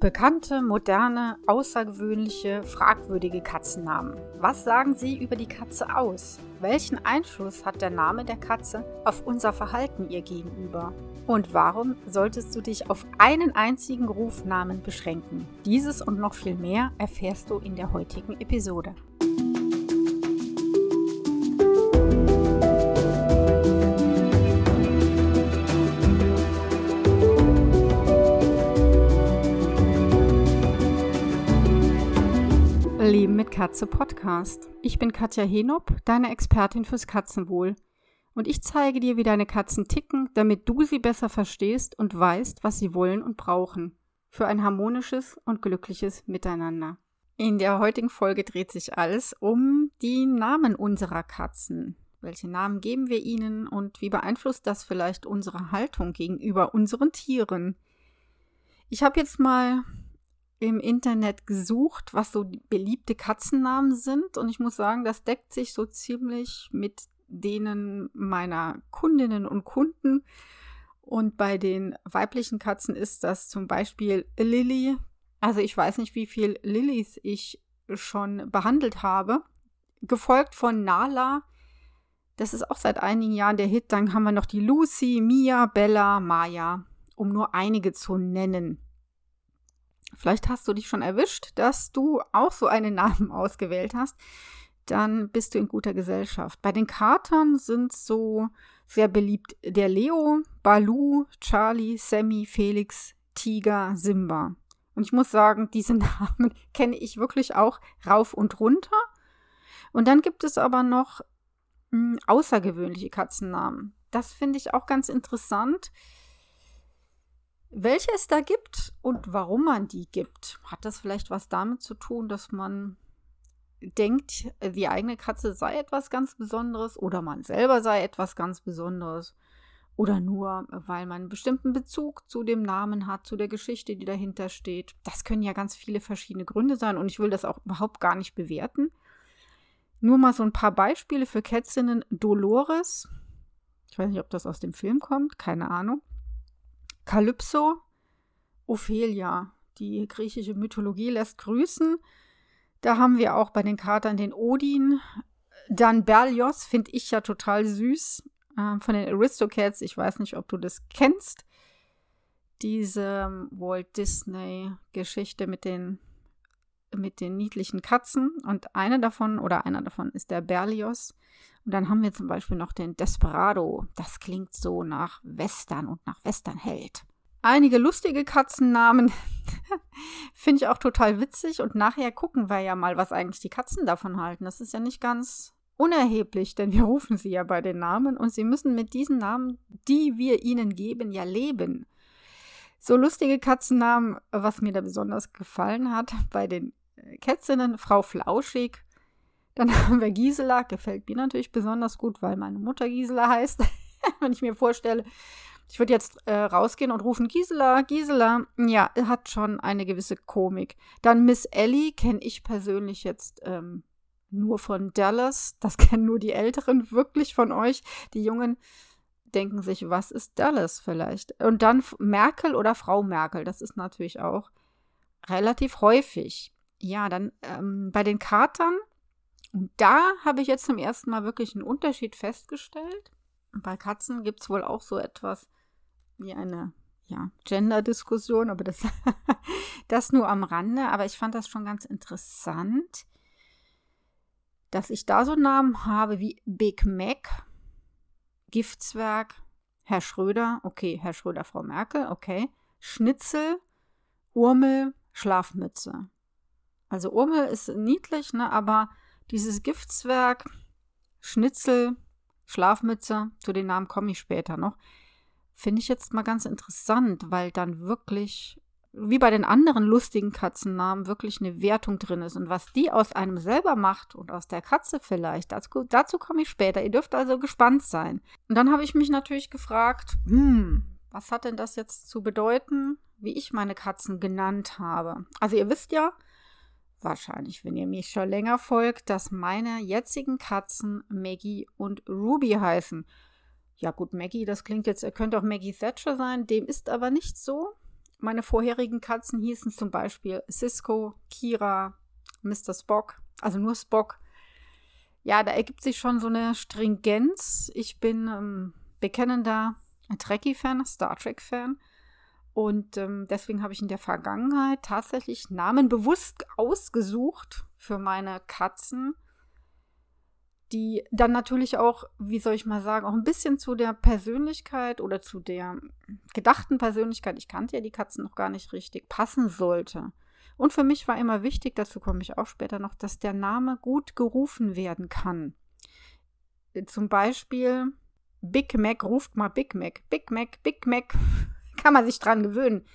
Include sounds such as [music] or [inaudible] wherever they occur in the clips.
Bekannte, moderne, außergewöhnliche, fragwürdige Katzennamen. Was sagen sie über die Katze aus? Welchen Einfluss hat der Name der Katze auf unser Verhalten ihr gegenüber? Und warum solltest du dich auf einen einzigen Rufnamen beschränken? Dieses und noch viel mehr erfährst du in der heutigen Episode. Mit Katze Podcast. Ich bin Katja Henop, deine Expertin fürs Katzenwohl. Und ich zeige dir, wie deine Katzen ticken, damit du sie besser verstehst und weißt, was sie wollen und brauchen. Für ein harmonisches und glückliches Miteinander. In der heutigen Folge dreht sich alles um die Namen unserer Katzen. Welche Namen geben wir ihnen und wie beeinflusst das vielleicht unsere Haltung gegenüber unseren Tieren? Ich habe jetzt mal im Internet gesucht, was so beliebte Katzennamen sind. Und ich muss sagen, das deckt sich so ziemlich mit denen meiner Kundinnen und Kunden. Und bei den weiblichen Katzen ist das zum Beispiel Lilly. Also ich weiß nicht, wie viel Lillys ich schon behandelt habe. Gefolgt von Nala. Das ist auch seit einigen Jahren der Hit. Dann haben wir noch die Lucy, Mia, Bella, Maya, um nur einige zu nennen. Vielleicht hast du dich schon erwischt, dass du auch so einen Namen [laughs] ausgewählt hast. Dann bist du in guter Gesellschaft. Bei den Katern sind so sehr beliebt der Leo, Balu, Charlie, Sammy, Felix, Tiger, Simba. Und ich muss sagen, diese [laughs] Namen kenne ich wirklich auch rauf und runter. Und dann gibt es aber noch mh, hm, außergewöhnliche Katzennamen. Das finde ich auch ganz interessant welche es da gibt und warum man die gibt. Hat das vielleicht was damit zu tun, dass man denkt, die eigene Katze sei etwas ganz Besonderes oder man selber sei etwas ganz Besonderes? Oder nur, weil man einen bestimmten Bezug zu dem Namen hat, zu der Geschichte, die dahinter steht. Das können ja ganz viele verschiedene Gründe sein und ich will das auch überhaupt gar nicht bewerten. Nur mal so ein paar Beispiele für Kätzinnen. Dolores. Ich weiß nicht, ob das aus dem Film kommt, keine Ahnung. Kalypso, Ophelia. Die griechische Mythologie lässt grüßen. Da haben wir auch bei den Katern den Odin. Dann Berlioz finde ich ja total süß. Äh, von den Aristocats. Ich weiß nicht, ob du das kennst. Diese ähm, Walt Disney-Geschichte mit den, mit den niedlichen Katzen. Und eine davon oder einer davon ist der Berlioz. Und dann haben wir zum Beispiel noch den Desperado. Das klingt so nach Western und nach Westernheld. Einige lustige Katzennamen [laughs] finde ich auch total witzig. Und nachher gucken wir ja mal, was eigentlich die Katzen davon halten. Das ist ja nicht ganz unerheblich, denn wir rufen sie ja bei den Namen und sie müssen mit diesen Namen, die wir ihnen geben, ja leben. So lustige Katzennamen, was mir da besonders gefallen hat bei den Kätzinnen, Frau Flauschig, dann [laughs] haben wir Gisela, gefällt mir natürlich besonders gut, weil meine Mutter Gisela heißt. [laughs] Wenn ich mir vorstelle, ich würde jetzt äh, rausgehen und rufen Gisela, Gisela, ja, hat schon eine gewisse Komik. Dann Miss Ellie kenne ich persönlich jetzt ähm, nur von Dallas. Das [laughs] kennen nur die Älteren wirklich von euch. Die Jungen denken sich, was ist Dallas vielleicht? Und dann Merkel oder Frau Merkel, das ist natürlich auch relativ häufig. Ja, dann ähm, bei den Katern und da habe ich jetzt zum ersten Mal wirklich einen Unterschied festgestellt. Bei Katzen gibt es wohl auch so etwas wie eine ja, Gender-Diskussion, aber das, [laughs] das nur am Rande. Aber ich fand das schon ganz interessant, dass ich da so Namen habe wie Big Mac, Giftzwerg, Herr Schröder, okay, Herr Schröder, Frau Merkel, okay, Schnitzel, Urmel, Schlafmütze. Also Urmel ist niedlich, ne, aber dieses Giftswerk, Schnitzel, Schlafmütze, zu den Namen komme ich später noch, finde ich jetzt mal ganz interessant, weil dann wirklich, wie bei den anderen lustigen Katzennamen, wirklich eine Wertung drin ist. Und was die aus einem selber macht und aus der Katze vielleicht, dazu, dazu komme ich später. Ihr dürft also gespannt sein. Und dann habe ich mich natürlich gefragt, hm, was hat denn das jetzt zu bedeuten, wie ich meine Katzen genannt habe? Also ihr wisst ja, wahrscheinlich, wenn ihr mich schon länger folgt, dass meine jetzigen Katzen Maggie und Ruby heißen. Ja gut, Maggie, das klingt jetzt, könnte auch Maggie Thatcher sein, dem ist aber nicht so. meine vorherigen Katzen hießen zum Beispiel Cisco, Kira, Mr. Spock, also nur Spock. Ja, da ergibt sich schon so eine Stringenz. Ich bin ähm, bekennender Trekkie-Fan, Star Trek-Fan. Und ähm, deswegen habe ich in der Vergangenheit tatsächlich Namen bewusst ausgesucht für meine Katzen, die dann natürlich auch, wie soll ich mal sagen, auch ein bisschen zu der Persönlichkeit oder zu der gedachten Persönlichkeit, ich kannte ja die Katzen noch gar nicht richtig, passen sollte. Und für mich war immer wichtig, dazu komme ich auch später noch, dass der Name gut gerufen werden kann. Zum Beispiel Big Mac ruft mal Big Mac. Big Mac, Big Mac. Kann man sich dran gewöhnen.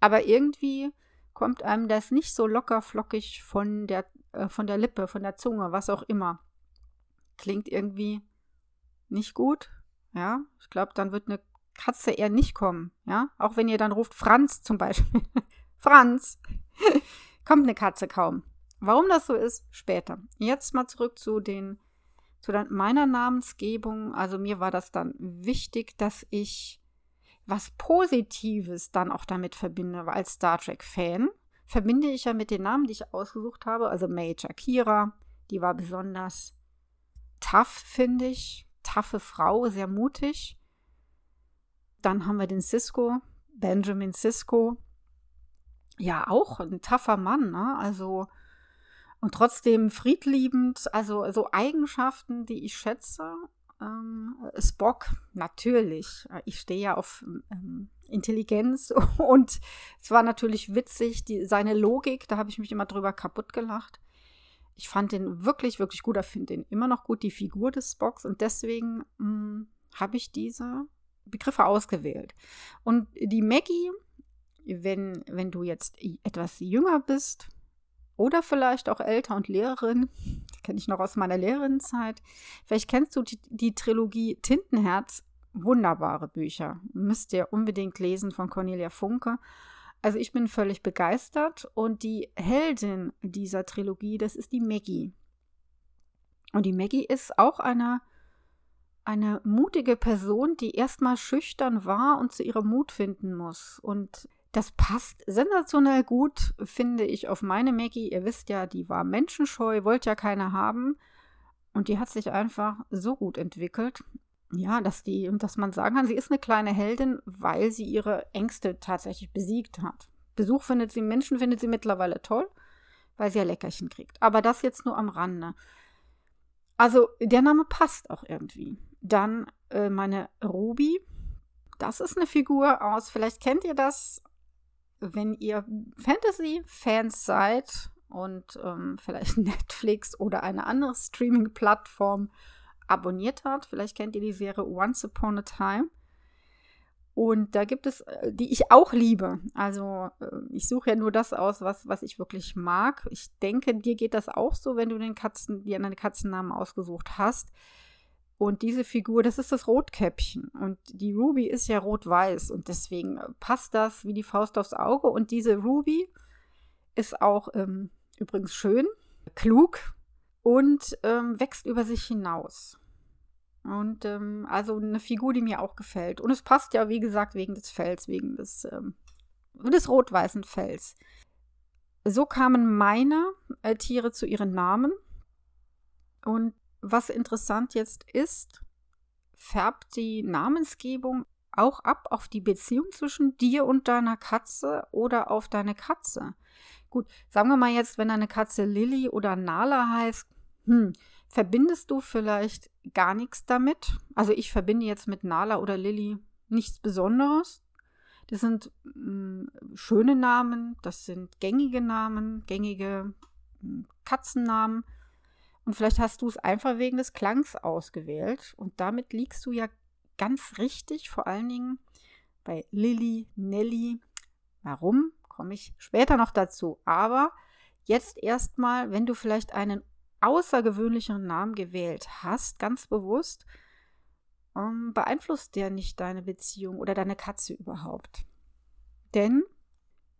Aber irgendwie kommt einem das nicht so locker flockig von der, äh, von der Lippe, von der Zunge, was auch immer. Klingt irgendwie nicht gut. Ja, ich glaube, dann wird eine Katze eher nicht kommen. Ja, auch wenn ihr dann ruft Franz zum Beispiel. [laughs] Franz. [laughs] kommt eine Katze kaum. Warum das so ist, später. Jetzt mal zurück zu den zu meiner Namensgebung. Also mir war das dann wichtig, dass ich was Positives dann auch damit verbinde. Als Star Trek-Fan verbinde ich ja mit den Namen, die ich ausgesucht habe, also Major Kira, die war besonders tough, finde ich. Taffe Frau, sehr mutig. Dann haben wir den Cisco, Benjamin Cisco. Ja, auch ein taffer Mann, ne? Also, und trotzdem friedliebend, also so Eigenschaften, die ich schätze. Ähm, Spock, natürlich. Ich stehe ja auf ähm, Intelligenz [laughs] und es war natürlich witzig, die, seine Logik, da habe ich mich immer drüber kaputt gelacht. Ich fand den wirklich, wirklich gut. Ich finde den immer noch gut, die Figur des Spocks. Und deswegen hm, habe ich diese Begriffe ausgewählt. Und die Maggie, wenn, wenn du jetzt etwas jünger bist oder vielleicht auch älter und Lehrerin, kenne ich noch aus meiner Lehrerinnenzeit. Vielleicht kennst du die, die, Trilogie Tintenherz. Wunderbare Bücher. Müsst ihr unbedingt lesen von Cornelia Funke. Also ich bin völlig begeistert und die Heldin dieser Trilogie, das ist die Maggie. Und die Maggie ist auch eine, eine mutige Person, die erstmal schüchtern war und zu ihrem Mut finden muss. Und das passt sensationell gut, finde ich, auf meine Maggie. Ihr wisst ja, die war menschenscheu, wollte ja keine haben. Und die hat sich einfach so gut entwickelt. Ja, dass die, dass man sagen kann, sie ist eine kleine Heldin, weil sie ihre Ängste tatsächlich besiegt hat. Besuch findet sie, Menschen findet sie mittlerweile toll, weil sie ja Leckerchen kriegt. Aber das jetzt nur am Rande. Also, der Name passt auch irgendwie. Dann äh, meine Ruby. Das ist eine Figur aus, vielleicht kennt ihr das wenn ihr Fantasy-Fans seid und ähm, [laughs] vielleicht Netflix oder eine andere Streaming-Plattform abonniert habt, vielleicht kennt ihr die Serie Once Upon a Time. Und da gibt es, äh, die ich auch liebe. Also äh, ich suche ja nur das aus, was, was ich wirklich mag. Ich denke, dir geht das auch so, wenn du den Katzen, dir einen Katzennamen ausgesucht hast. Und diese Figur, das ist das Rotkäppchen. Und die Ruby ist ja rot-weiß. Und deswegen passt das wie die Faust aufs Auge. Und diese Ruby ist auch ähm, übrigens schön, klug und ähm, wächst über sich hinaus. Und ähm, also eine Figur, die mir auch gefällt. Und es passt ja, wie gesagt, wegen des Fells, wegen des, ähm, des rot-weißen Fells. So kamen meine äh, Tiere zu ihren Namen. Und was interessant jetzt ist, färbt die Namensgebung auch ab auf die Beziehung zwischen dir und deiner Katze oder auf deine Katze. Gut, sagen wir mal jetzt, wenn deine Katze Lilly oder Nala heißt, hm, verbindest du vielleicht gar nichts damit? Also ich verbinde jetzt mit Nala oder Lilly nichts Besonderes. Das sind mh, hm, schöne Namen, das sind gängige Namen, gängige mh, hm, Katzennamen. Und vielleicht hast du es einfach wegen des Klangs ausgewählt. Und damit liegst du ja ganz richtig, vor allen Dingen bei Lilly, Nelly. Warum? Komme ich später noch dazu. Aber jetzt erstmal, wenn du vielleicht einen außergewöhnlichen Namen gewählt hast, ganz bewusst, ähm, beeinflusst der nicht deine Beziehung oder deine Katze überhaupt. Denn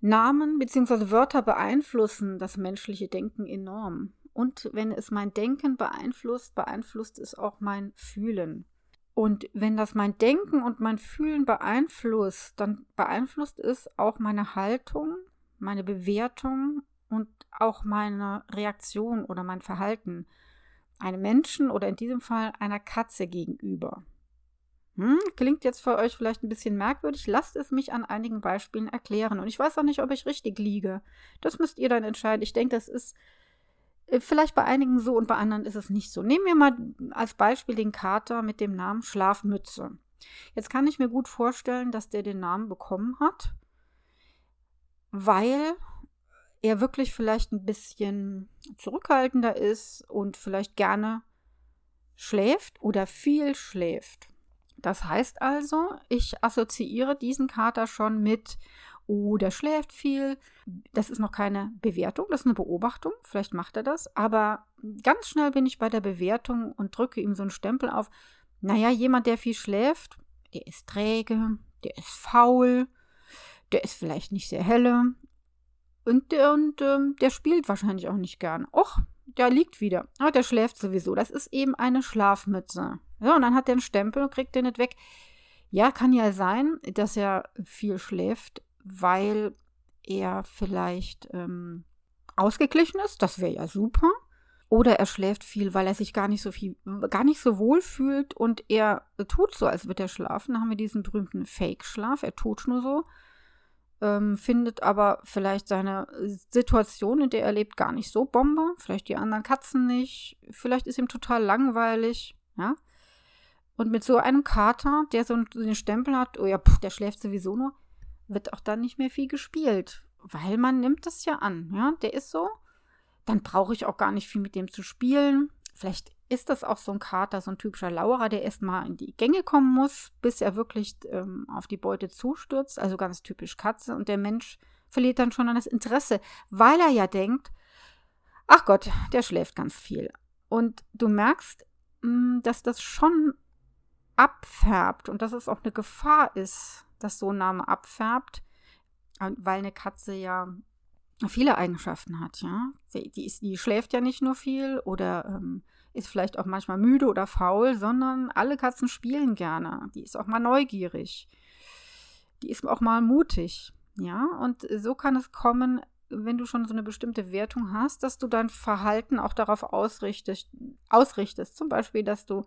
Namen bzw. Wörter beeinflussen das menschliche Denken enorm. Und wenn es mein Denken beeinflusst, beeinflusst es auch mein Fühlen. Und wenn das mein Denken und mein Fühlen beeinflusst, dann beeinflusst es auch meine Haltung, meine Bewertung und auch meine Reaktion oder mein Verhalten einem Menschen oder in diesem Fall einer Katze gegenüber. Hm, klingt jetzt für euch vielleicht ein bisschen merkwürdig. Lasst es mich an einigen Beispielen erklären. Und ich weiß auch nicht, ob ich richtig liege. Das müsst ihr dann entscheiden. Ich denke, das ist vielleicht bei einigen so und bei anderen ist es nicht so. Nehmen wir mal als Beispiel den Kater mit dem Namen Schlafmütze. Jetzt kann ich mir gut vorstellen, dass der den Namen bekommen hat, weil er wirklich vielleicht ein bisschen zurückhaltender ist und vielleicht gerne schläft oder viel schläft. Das heißt also, ich assoziiere diesen Kater schon mit, oh, der schläft viel. Das ist noch keine Bewertung, das ist eine Beobachtung. Vielleicht macht er das. Aber ganz schnell bin ich bei der Bewertung und drücke ihm so einen Stempel auf. Naja, jemand, der viel schläft, der ist träge, der ist faul, der ist vielleicht nicht sehr helle, und, und ähm, der spielt wahrscheinlich auch nicht gern. Och, der liegt wieder. Aber der schläft sowieso. Das ist eben eine Schlafmütze. Ja, und dann hat er einen Stempel und kriegt den nicht weg. Ja, kann ja sein, dass er viel schläft, weil er vielleicht ähm, ausgeglichen ist. Das wäre ja super. Oder er schläft viel, weil er sich gar nicht so viel, gar nicht so wohl fühlt und er tut so, als würde er schlafen. Dann haben wir diesen berühmten Fake-Schlaf. Er tut nur so ähm, findet aber vielleicht seine Situation, in der er lebt, gar nicht so Bombe. Vielleicht die anderen Katzen nicht. Vielleicht ist ihm total langweilig. Ja. Und mit so einem Kater, der so einen Stempel hat, oh ja, pff, der schläft sowieso nur, wird auch dann nicht mehr viel gespielt. Weil man nimmt das ja an. Ja, der ist so. Dann brauche ich auch gar nicht viel mit dem zu spielen. Vielleicht ist das auch so ein Kater, so ein typischer Lauerer, der erstmal in die Gänge kommen muss, bis er wirklich ähm, auf die Beute zustürzt. Also ganz typisch Katze. Und der Mensch verliert dann schon an das Interesse, weil er ja denkt, ach Gott, der schläft ganz viel. Und du merkst, mh, hm, dass das schon abfärbt und dass es auch eine Gefahr ist, dass so ein Name abfärbt, weil eine Katze ja viele Eigenschaften hat, ja. Die, ist, die schläft ja nicht nur viel oder ähm, ist vielleicht auch manchmal müde oder faul, sondern alle Katzen spielen gerne. Die ist auch mal neugierig. Die ist auch mal mutig, ja. Und so kann es kommen, wenn du schon so eine bestimmte Wertung hast, dass du dein Verhalten auch darauf ausrichtest, ausrichtest. Zum Beispiel, dass du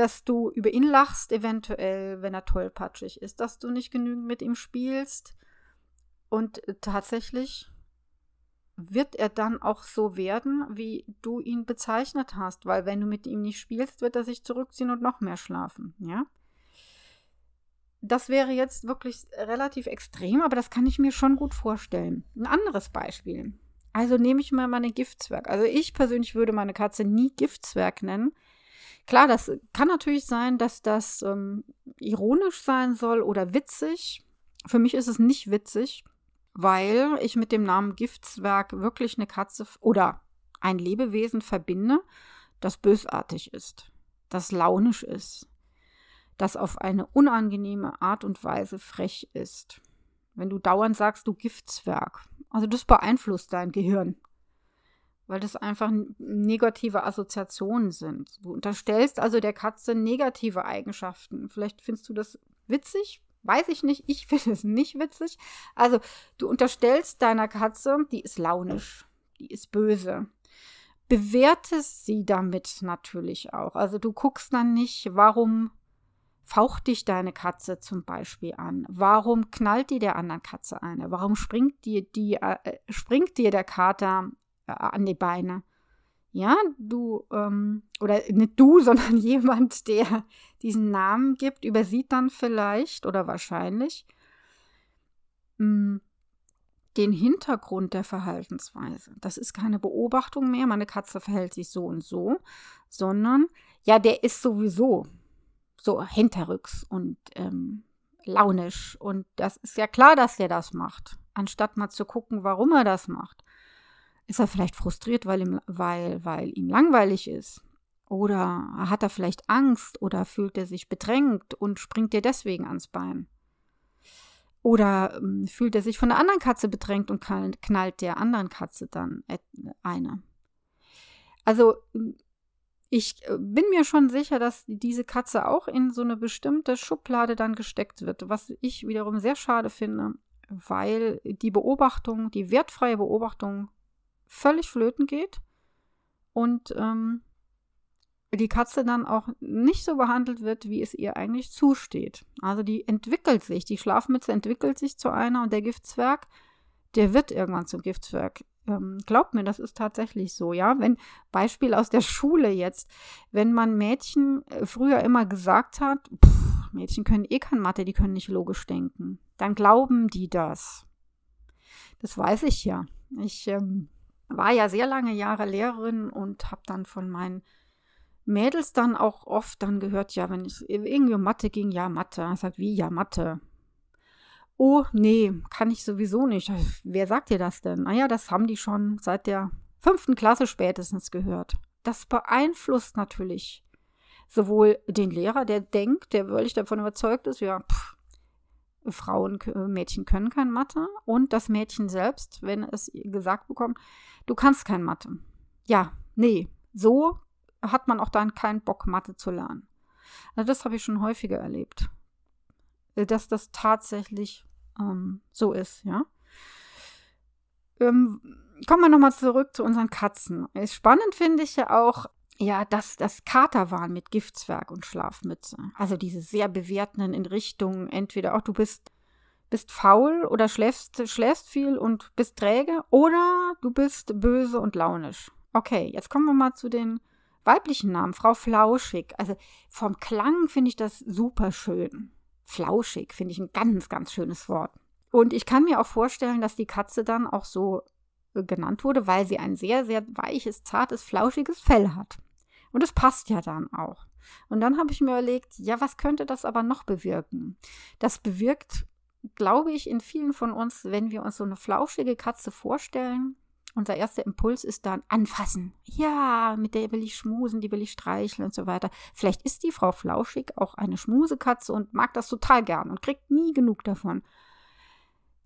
dass du über ihn lachst, eventuell, wenn er tollpatschig ist, dass du nicht genügend mit ihm spielst, und tatsächlich wird er dann auch so werden, wie du ihn bezeichnet hast, weil wenn du mit ihm nicht spielst, wird er sich zurückziehen und noch mehr schlafen, ja? Das wäre jetzt wirklich relativ extrem, aber das kann ich mir schon gut vorstellen. Ein anderes Beispiel. Also nehme ich mal meine Giftzwerg. Also ich persönlich würde meine Katze nie Giftzwerg nennen. Klar, das kann natürlich sein, dass das ähm, ironisch sein soll oder witzig. Für mich ist es nicht witzig weil ich mit dem Namen Giftswerk wirklich eine Katze oder ein Lebewesen verbinde, das bösartig ist, das launisch ist, das auf eine unangenehme Art und Weise frech ist. Wenn du dauernd sagst, du Giftswerk, also das beeinflusst dein Gehirn, weil das einfach negative Assoziationen sind. Du unterstellst also der Katze negative Eigenschaften. Vielleicht findest du das witzig, Weiß ich nicht, ich [laughs] finde es nicht witzig. Also, du unterstellst deiner Katze, die ist launisch, die ist böse. Bewertest sie damit natürlich auch. Also, du guckst dann nicht, warum faucht dich deine Katze zum Beispiel an? Warum knallt die der anderen Katze eine? Warum springt dir, die, äh, springt dir der Kater äh, an die Beine? Ja, du, ähm, oder nicht du, [laughs] sondern jemand, der diesen Namen gibt, übersieht dann vielleicht oder wahrscheinlich mh, hm, den Hintergrund der Verhaltensweise. Das ist keine Beobachtung mehr, meine Katze verhält sich so und so, sondern ja, der ist sowieso so hinterrücks und ähm, launisch. Und das ist ja klar, dass er das macht, anstatt mal zu gucken, warum er das macht. Ist er vielleicht frustriert, weil ihm, weil, weil ihm langweilig ist? Oder hat er vielleicht Angst oder fühlt er sich bedrängt und springt dir deswegen ans Bein? Oder ähm, fühlt er sich von der anderen Katze bedrängt und knallt der anderen Katze dann eine? Also ich äh, bin mir schon sicher, dass diese Katze auch in so eine bestimmte Schublade dann gesteckt wird, was ich wiederum sehr schade finde, weil die Beobachtung, die wertfreie Beobachtung völlig flöten geht und ähm, die Katze dann auch nicht so behandelt wird, wie es ihr eigentlich zusteht. Also die entwickelt sich, die Schlafmütze entwickelt sich zu einer und der Giftzwerg, der wird irgendwann zum Giftzwerg. Ähm, glaubt mir, das ist tatsächlich so, ja. Wenn, Beispiel aus der Schule jetzt, wenn man Mädchen äh, früher immer gesagt hat, pff, Mädchen können eh kein Mathe, die können nicht logisch denken, dann glauben die das. Das weiß ich ja. Ich ähm, war ja sehr lange Jahre Lehrerin und habe dann von meinen Mädels dann auch oft dann gehört, ja, wenn es irgendwie um Mathe ging, ja, Mathe. Ich sag, wie, ja, Mathe. Oh, nee, kann ich sowieso nicht. Wer sagt dir das denn? Naja, das haben die schon seit der fünften Klasse spätestens gehört. Das beeinflusst natürlich sowohl den Lehrer, der denkt, der wirklich davon überzeugt ist, ja, pff, Frauen, Mädchen können kein Mathe und das Mädchen selbst, wenn es gesagt bekommt, du kannst kein Mathe. Ja, nee, so hat man auch dann keinen Bock, Mathe zu lernen. Also das habe ich schon häufiger erlebt, äh, dass das tatsächlich ähm, so ist, ja. Ähm, kommen wir nochmal zurück zu unseren Katzen. Spannend finde ich ja auch, ja, dass das Kater waren mit Giftzwerg und Schlafmütze. Also diese sehr bewertenden in Richtung entweder auch du bist bist faul oder schläfst, schläfst viel und bist träge oder du bist böse und launisch. Okay, jetzt kommen wir mal zu den weiblichen Namen, Frau Flauschig. Also vom Klang finde ich das super schön. Flauschig finde ich ein ganz, ganz schönes Wort. Und ich kann mir auch vorstellen, dass die Katze dann auch so äh, genannt wurde, weil sie ein sehr, sehr weiches, zartes, flauschiges Fell hat. Und es passt ja dann auch. Und dann habe ich mir überlegt, ja, was könnte das aber noch bewirken? Das bewirkt, glaube ich, in vielen von uns, wenn wir uns so eine flauschige Katze vorstellen, unser erster Impuls ist dann anfassen. Ja, mit der will ich schmusen, die will ich streicheln und so weiter. Vielleicht ist die Frau Flauschig auch eine Schmusekatze und mag das total gern und kriegt nie genug davon.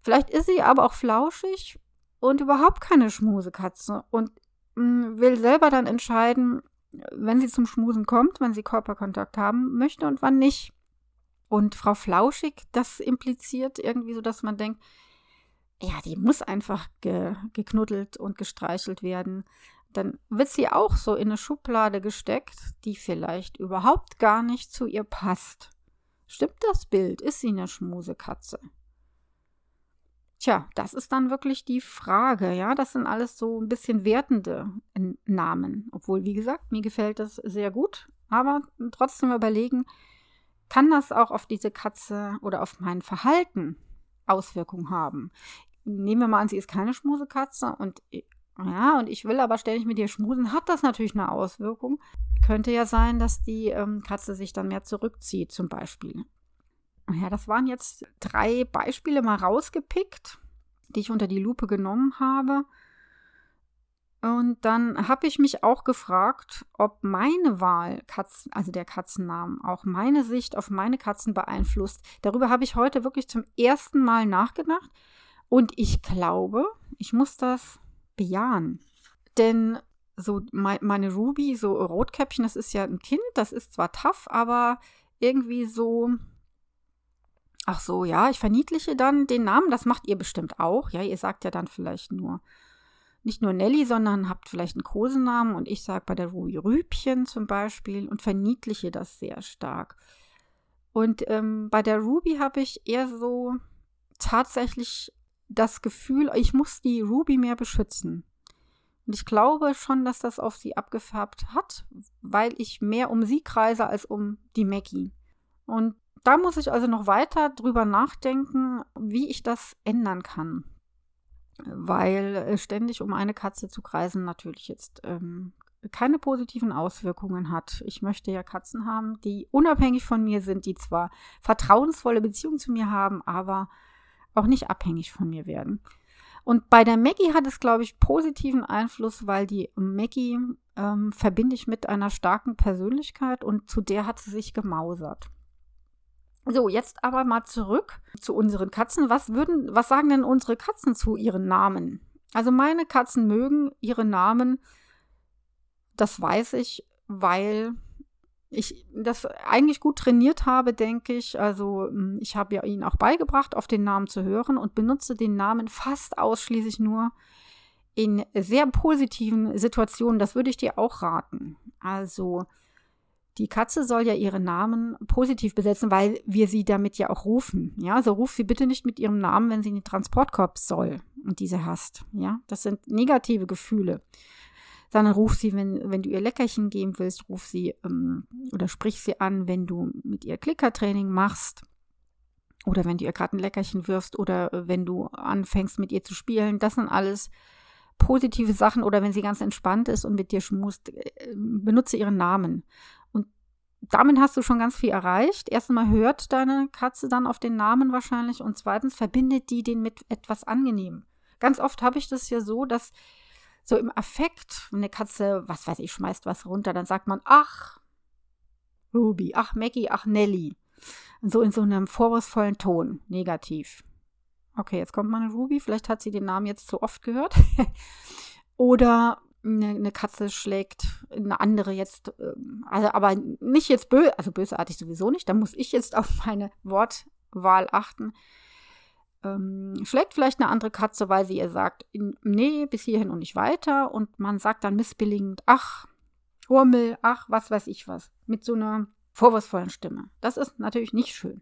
Vielleicht ist sie aber auch flauschig und überhaupt keine Schmusekatze und mm, will selber dann entscheiden, wenn sie zum Schmusen kommt, wenn sie Körperkontakt haben möchte und wann nicht. Und Frau Flauschig, das impliziert irgendwie so, dass man denkt, ja, die muss einfach ge geknuddelt und gestreichelt werden. Dann wird sie auch so in eine Schublade gesteckt, die vielleicht überhaupt gar nicht zu ihr passt. Stimmt das Bild? Ist sie eine Schmusekatze? Tja, das ist dann wirklich die Frage, ja. Das sind alles so ein bisschen wertende Namen. Obwohl, wie gesagt, mir gefällt das sehr gut. Aber trotzdem überlegen, kann das auch auf diese Katze oder auf mein Verhalten Auswirkungen haben? Nehmen wir mal an, sie ist keine Schmusekatze und ja, und ich will aber ständig mit ihr schmusen, hat das natürlich eine Auswirkung. Könnte ja sein, dass die ähm, Katze sich dann mehr zurückzieht, zum Beispiel. Ja, das waren jetzt drei Beispiele mal rausgepickt, die ich unter die Lupe genommen habe. Und dann habe ich mich auch gefragt, ob meine Wahl, Katzen, also der Katzennamen, auch meine Sicht auf meine Katzen beeinflusst. Darüber habe ich heute wirklich zum ersten Mal nachgedacht. Und ich glaube, ich muss das bejahen. Denn so meine Ruby, so Rotkäppchen, das ist ja ein Kind, das ist zwar tough, aber irgendwie so. Ach so, ja, ich verniedliche dann den Namen, das macht ihr bestimmt auch. Ja, ihr sagt ja dann vielleicht nur nicht nur Nelly, sondern habt vielleicht einen Kosenamen und ich sage bei der Ruby Rübchen zum Beispiel und verniedliche das sehr stark. Und ähm, bei der Ruby habe ich eher so tatsächlich das Gefühl, ich muss die Ruby mehr beschützen. Und ich glaube schon, dass das auf sie abgefärbt hat, weil ich mehr um sie kreise als um die Maggie. Und da muss ich also noch weiter drüber nachdenken, wie ich das ändern kann. Weil äh, ständig um eine Katze zu kreisen natürlich jetzt ähm, keine positiven Auswirkungen hat. Ich möchte ja Katzen haben, die unabhängig von mir sind, die zwar vertrauensvolle Beziehungen zu mir haben, aber auch nicht abhängig von mir werden. Und bei der Maggie hat es, glaube ich, positiven Einfluss, weil die Maggie ähm, verbinde ich mit einer starken Persönlichkeit und zu der hat sie sich gemausert. So, jetzt aber mal zurück zu unseren Katzen. Was würden, was sagen denn unsere Katzen zu ihren Namen? Also meine Katzen mögen ihre Namen, das weiß ich, weil ich das eigentlich gut trainiert habe, denke ich. Also hm, ich habe ja ihn auch beigebracht, auf den Namen zu hören und benutze den Namen fast ausschließlich nur in sehr positiven Situationen. Das würde ich dir auch raten. Also die Katze soll ja ihren Namen positiv besetzen, weil wir sie damit ja auch rufen. Ja, also ruf sie bitte nicht mit ihrem Namen, wenn sie in den Transportkorb soll und diese hasst. Ja, das sind negative Gefühle sondern ruf sie, wenn, wenn du ihr Leckerchen geben willst, ruf sie ähm, oder sprich sie an, wenn du mit ihr Klickertraining machst oder wenn du ihr gerade ein Leckerchen wirfst oder äh, wenn du anfängst mit ihr zu spielen. Das sind alles positive Sachen oder wenn sie ganz entspannt ist und mit dir schmust, äh, benutze ihren Namen. Und damit hast du schon ganz viel erreicht. Erstmal hört deine Katze dann auf den Namen wahrscheinlich und zweitens verbindet die den mit etwas angenehm. Ganz oft habe ich das ja so, dass so im Affekt, eine Katze, was weiß ich, schmeißt was runter, dann sagt man, ach, Ruby, ach, Maggie, ach, Nelly. Und so in so einem vorwurfsvollen Ton, negativ. Okay, jetzt kommt meine Ruby, vielleicht hat sie den Namen jetzt zu oft gehört. [laughs] Oder eine, eine, Katze schlägt eine andere jetzt, ähm, also aber nicht jetzt böse, also bösartig sowieso nicht, da muss ich jetzt auf meine Wortwahl achten ähm, schlägt vielleicht eine andere Katze, weil sie ihr sagt, nee, bis hierhin und nicht weiter. Und man sagt dann missbilligend, ach, Urmel, ach, was weiß ich was. Mit so einer vorwurfsvollen Stimme. Das ist natürlich nicht schön.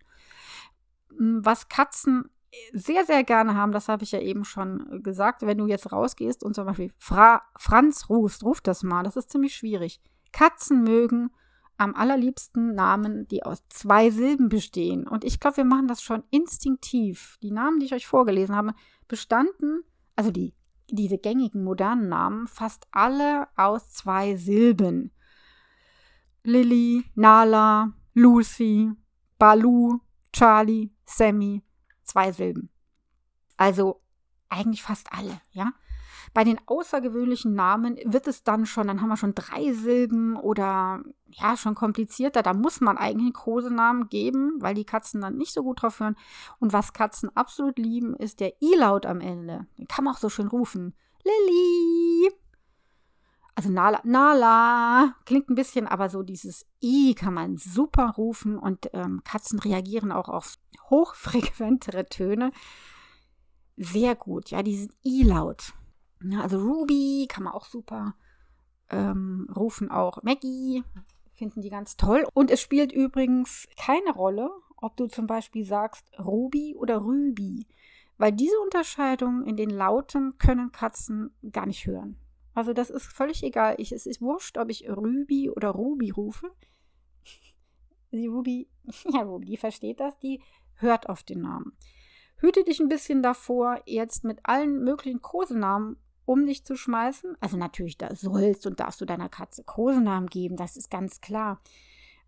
Hm, was Katzen sehr, sehr gerne haben, das habe ich ja eben schon gesagt, wenn du jetzt rausgehst und zum Beispiel Fra Franz rufst, ruf das mal, das ist ziemlich schwierig. Katzen mögen am allerliebsten Namen, die aus zwei Silben bestehen. Und ich glaube, wir machen das schon instinktiv. Die Namen, die ich euch vorgelesen habe, bestanden, also die, diese gängigen modernen Namen, fast alle aus zwei Silben. Lily, Nala, Lucy, Balu, Charlie, Sammy, zwei Silben. Also eigentlich fast alle, ja. Bei den außergewöhnlichen Namen wird es dann schon, dann haben wir schon drei Silben oder ja, schon komplizierter. Da muss man eigentlich einen Kosenamen geben, weil die Katzen dann nicht so gut drauf hören. Und was Katzen absolut lieben, ist der I-Laut am Ende. Den kann man auch so schön rufen. Lilly. Also Nala, Nala klingt ein bisschen, aber so dieses I kann man super rufen und ähm, Katzen reagieren auch auf hochfrequentere Töne sehr gut. Ja, diesen I-Laut. Ja, also Ruby kann man auch super ähm, rufen, auch Maggie finden die ganz toll. Und es spielt übrigens keine Rolle, ob du zum Beispiel sagst Ruby oder Rübi, weil diese Unterscheidung in den Lauten können Katzen gar nicht hören. Also das ist völlig egal. Ich, es ist wurscht, ob ich Rübi oder Ruby rufe. Die Ruby, [laughs] ja, Ruby, die versteht das, die hört auf den Namen. Hüte dich ein bisschen davor, jetzt mit allen möglichen Kosenamen um dich zu schmeißen. Also natürlich, da sollst und darfst du deiner Katze Kosenamen geben, das ist ganz klar.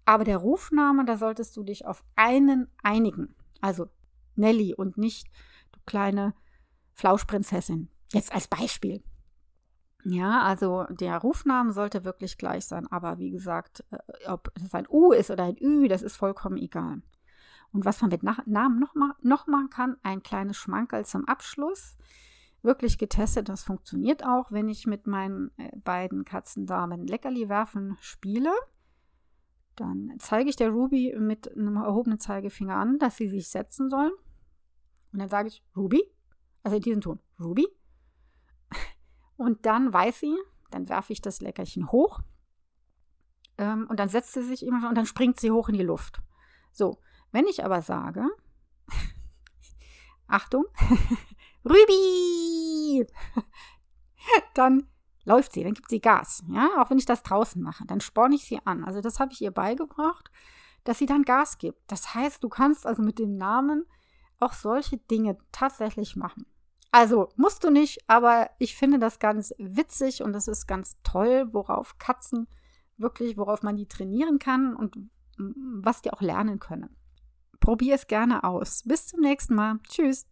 Aber der Rufname, da solltest du dich auf einen einigen. Also Nelly und nicht du kleine Flauschprinzessin. Jetzt als Beispiel. Ja, also der Rufname sollte wirklich gleich sein, aber wie gesagt, äh, ob es ein U ist oder ein Ü, das ist vollkommen egal. Und was man mit Namen noch, noch machen kann, ein kleines Schmankerl zum Abschluss wirklich getestet. Das funktioniert auch, wenn ich mit meinen äh, beiden Katzendamen Leckerli werfen spiele. Dann zeige ich der Ruby mit einem erhobenen Zeigefinger an, dass sie sich setzen sollen. Und dann sage ich Ruby, also in diesem Ton, Ruby. [laughs] Und dann weiß sie, dann werfe ich das Leckerchen hoch. Ähm, und dann setzt sie sich immer schon und dann springt sie hoch in die Luft. So, wenn ich aber sage, [laughs] Achtung, [laughs] Rübi! [laughs] dann läuft sie, dann gibt sie Gas. Ja, auch wenn ich das draußen mache, dann sporne ich sie an. Also das habe ich ihr beigebracht, dass sie dann Gas gibt. Das heißt, du kannst also mit dem Namen auch solche Dinge tatsächlich machen. Also musst du nicht, aber ich finde das ganz witzig und das ist ganz toll, worauf Katzen wirklich, worauf man die trainieren kann und was die auch lernen können. Probier es gerne aus. Bis zum nächsten Mal. Tschüss.